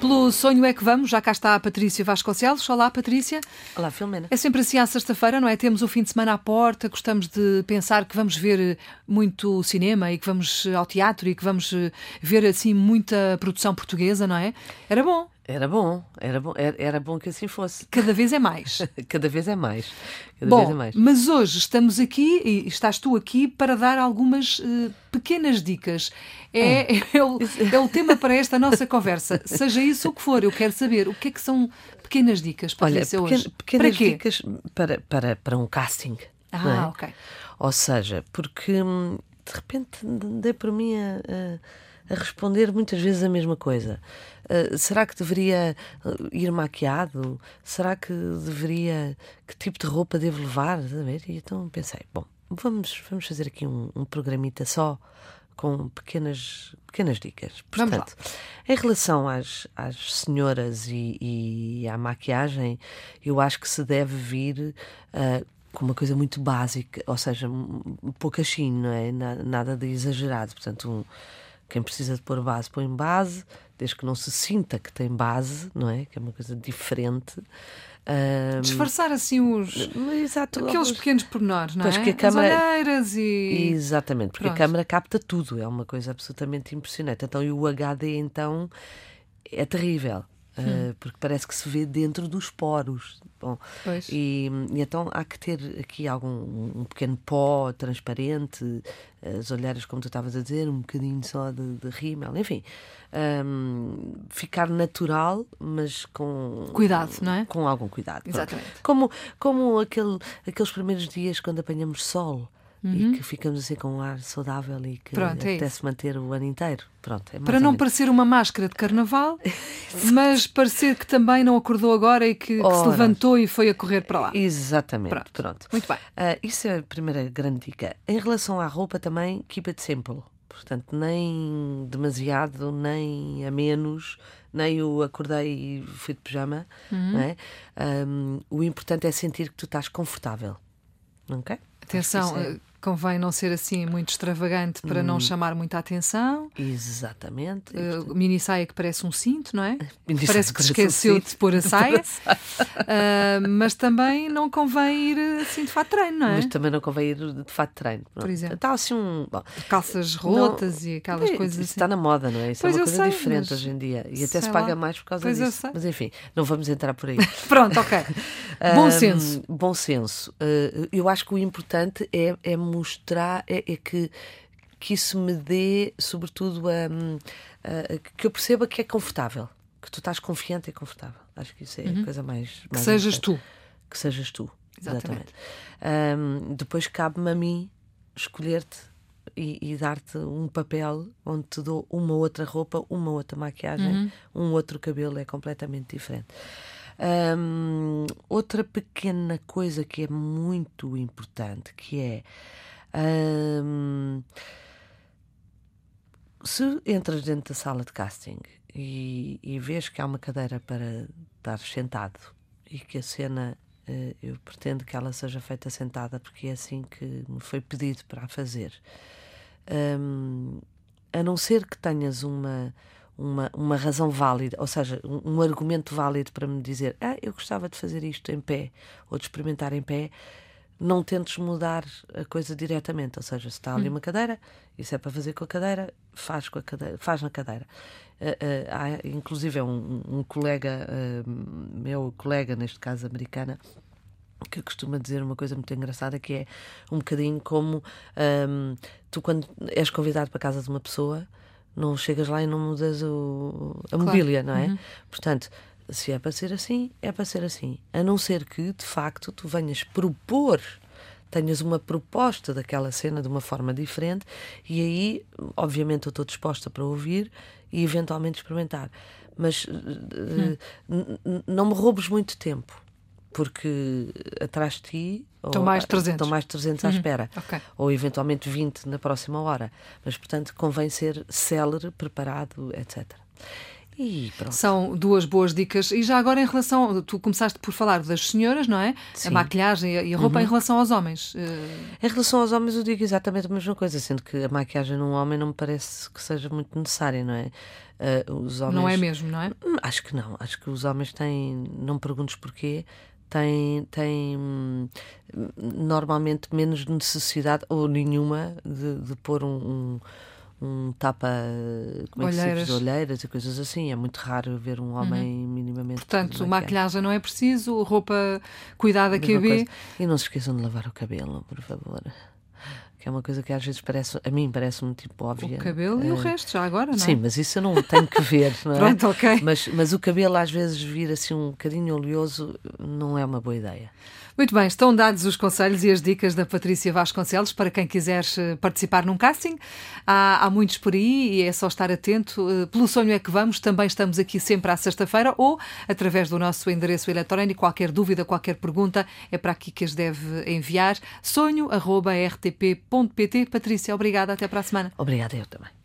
Pelo sonho é que vamos, já cá está a Patrícia Vasconcelos. Olá, Patrícia. Olá, Filomena. É sempre assim à sexta-feira, não é? Temos o fim de semana à porta, gostamos de pensar que vamos ver muito cinema e que vamos ao teatro e que vamos ver assim muita produção portuguesa, não é? Era bom. Era bom, era bom, era, era bom que assim fosse. Cada vez é mais. Cada vez é mais. Cada bom, vez é mais. mas hoje estamos aqui e estás tu aqui para dar algumas uh, pequenas dicas. É, é. é, o, é o tema para esta nossa conversa. Seja isso o que for, eu quero saber o que é que são pequenas dicas para Olha, pequena, hoje. pequenas para dicas para, para, para um casting. Ah, é? ok. Ou seja, porque hum, de repente dei por mim a, a, a responder muitas vezes a mesma coisa. Uh, será que deveria uh, ir maquiado? Será que deveria. Que tipo de roupa devo levar? E então pensei, bom, vamos, vamos fazer aqui um, um programita só com pequenas, pequenas dicas. Portanto, em relação às, às senhoras e, e, à maquiagem, eu acho que se deve vir uh, com uma coisa muito básica, ou seja, um poucachinho, não é? Nada de exagerado. Portanto, um, quem precisa de pôr base, põe base, desde que não se sinta que tem base, não é? Que é uma coisa diferente. Um, Disfarçar assim os. Exato, aqueles pequenos pormenores, não é? Que a câmara, As olheiras e. Exatamente, porque Pronto. a câmara capta tudo, é uma coisa absolutamente impressionante. Então, e o HD, então, é terrível. Uh, porque parece que se vê dentro dos poros. Bom, e, e, então há que ter aqui algum um pequeno pó transparente, as olheiras, como tu estavas a dizer, um bocadinho só de, de rímel, enfim. Um, ficar natural, mas com cuidado, não é? Com algum cuidado. Exatamente. Como, como aquele, aqueles primeiros dias quando apanhamos sol. Uhum. e que ficamos assim com um ar saudável e que Pronto, é apetece manter o ano inteiro. Pronto, é Para não parecer uma máscara de carnaval, mas parecer que também não acordou agora e que, que, se levantou e foi a correr para lá. Exatamente. Pronto. Pronto. Muito bem. Uh, isso é a primeira grande dica. Em relação à roupa também, keep it simple. Portanto, nem demasiado, nem a menos, nem o acordei e fui de pijama. Uhum. Não é? Um, o importante é sentir que tu estás confortável. Ok? Atenção, convém não ser assim muito extravagante para hum. não chamar muita atenção. Exatamente. Uh, mini saia que parece um cinto, não é? Mini parece que se esqueceu um de pôr a saia. uh, mas também não convém ir assim de fato treino, não é? Mas também não convém ir de fato treino. Por exemplo. Está assim um. Bom, Calças rotas não, e aquelas é, coisas assim. Está na moda, não é? Isso pois é uma coisa sei, diferente hoje em dia. E até se paga mais por causa pois disso. Mas enfim, não vamos entrar por aí. Pronto, ok. bom senso. bom senso. Uh, eu acho que o importante é, é mostrar é, é, que, que isso me dê, sobretudo, a, a, que eu perceba que é confortável, que tu estás confiante e confortável. Acho que isso é uhum. a coisa mais. mais que sejas importante. tu. Que sejas tu. Exatamente. exatamente. Um, depois cabe-me a mim escolher-te e, e dar-te um papel onde te dou uma outra roupa, uma outra maquiagem, uhum. um outro cabelo, é completamente diferente. Um, outra pequena coisa que é muito importante, que é um, se entras dentro da sala de casting e, e vês que há uma cadeira para estar sentado e que a cena uh, eu pretendo que ela seja feita sentada porque é assim que me foi pedido para a fazer. Um, a não ser que tenhas uma, uma, uma razão válida, ou seja, um, um, argumento válido para me dizer ah, eu gostava de fazer isto em pé ou de experimentar em pé, não tentes mudar a coisa diretamente. Ou seja, se está ali hum. uma cadeira, isso é para fazer com a cadeira, faz, com a cadeira, faz na cadeira. Uh, uh, há, inclusive, é um, um colega, uh, meu colega, neste caso americana, que costuma dizer uma coisa muito engraçada que é um bocadinho como um, tu quando és convidado para a casa de uma pessoa não chegas lá e não mudas o, a claro. mobília, não é? Uhum. Portanto, se é para ser assim, é para ser assim. A não ser que, de facto, tu venhas propor, tenhas uma proposta daquela cena de uma forma diferente, e aí, obviamente, eu estou disposta para ouvir e eventualmente experimentar. Mas hum. não me roubes muito tempo, porque atrás de ti. Estão mais 300. Estão mais 300 à uhum. espera. Okay. Ou eventualmente 20 na próxima hora. Mas, portanto, convém ser célere, preparado, etc. E pronto. São duas boas dicas. E já agora, em relação. Tu começaste por falar das senhoras, não é? Sim. A maquilhagem e a roupa Uhum. em relação aos homens. Eh, Em relação aos homens, eu digo exatamente a mesma coisa, sendo que a maquiagem num homem não me parece que seja muito necessária, não é? Ah, os homens, Não é mesmo, não é? Hum, Acho que não. Acho que os homens têm, não me perguntes porquê, têm, têm hum, normalmente menos necessidade ou nenhuma de, de pôr um, um, um tapa como é que se Olheiras. diz? olheiras e coisas assim. É muito raro ver um homem minimamente. Portanto, maquilhagem não é preciso, roupa cuidada QB. coisa. E não se esqueçam de lavar o cabelo, por favor. Que é uma coisa que às vezes parece, a mim parece-me tipo óbvia. O cabelo e o Eh, resto, já agora, não é? Sim, mas isso eu não tenho que ver, não é? Pronto, ok. Mas, mas o cabelo às vezes vir assim um bocadinho oleoso não é uma boa ideia. Muito bem, estão dados os conselhos e as dicas da Patrícia Vasconcelos para quem quiser eh, participar num casting. Há, há muitos por aí e é só estar atento. Eh, Pelo sonho é que vamos, também estamos aqui sempre à sexta-feira ou através do nosso endereço eletrónico. Qualquer dúvida, qualquer pergunta é para aqui que as deve enviar. sonho.rtp.pt. Patrícia, obrigada. Até para a semana. Obrigada, eu também.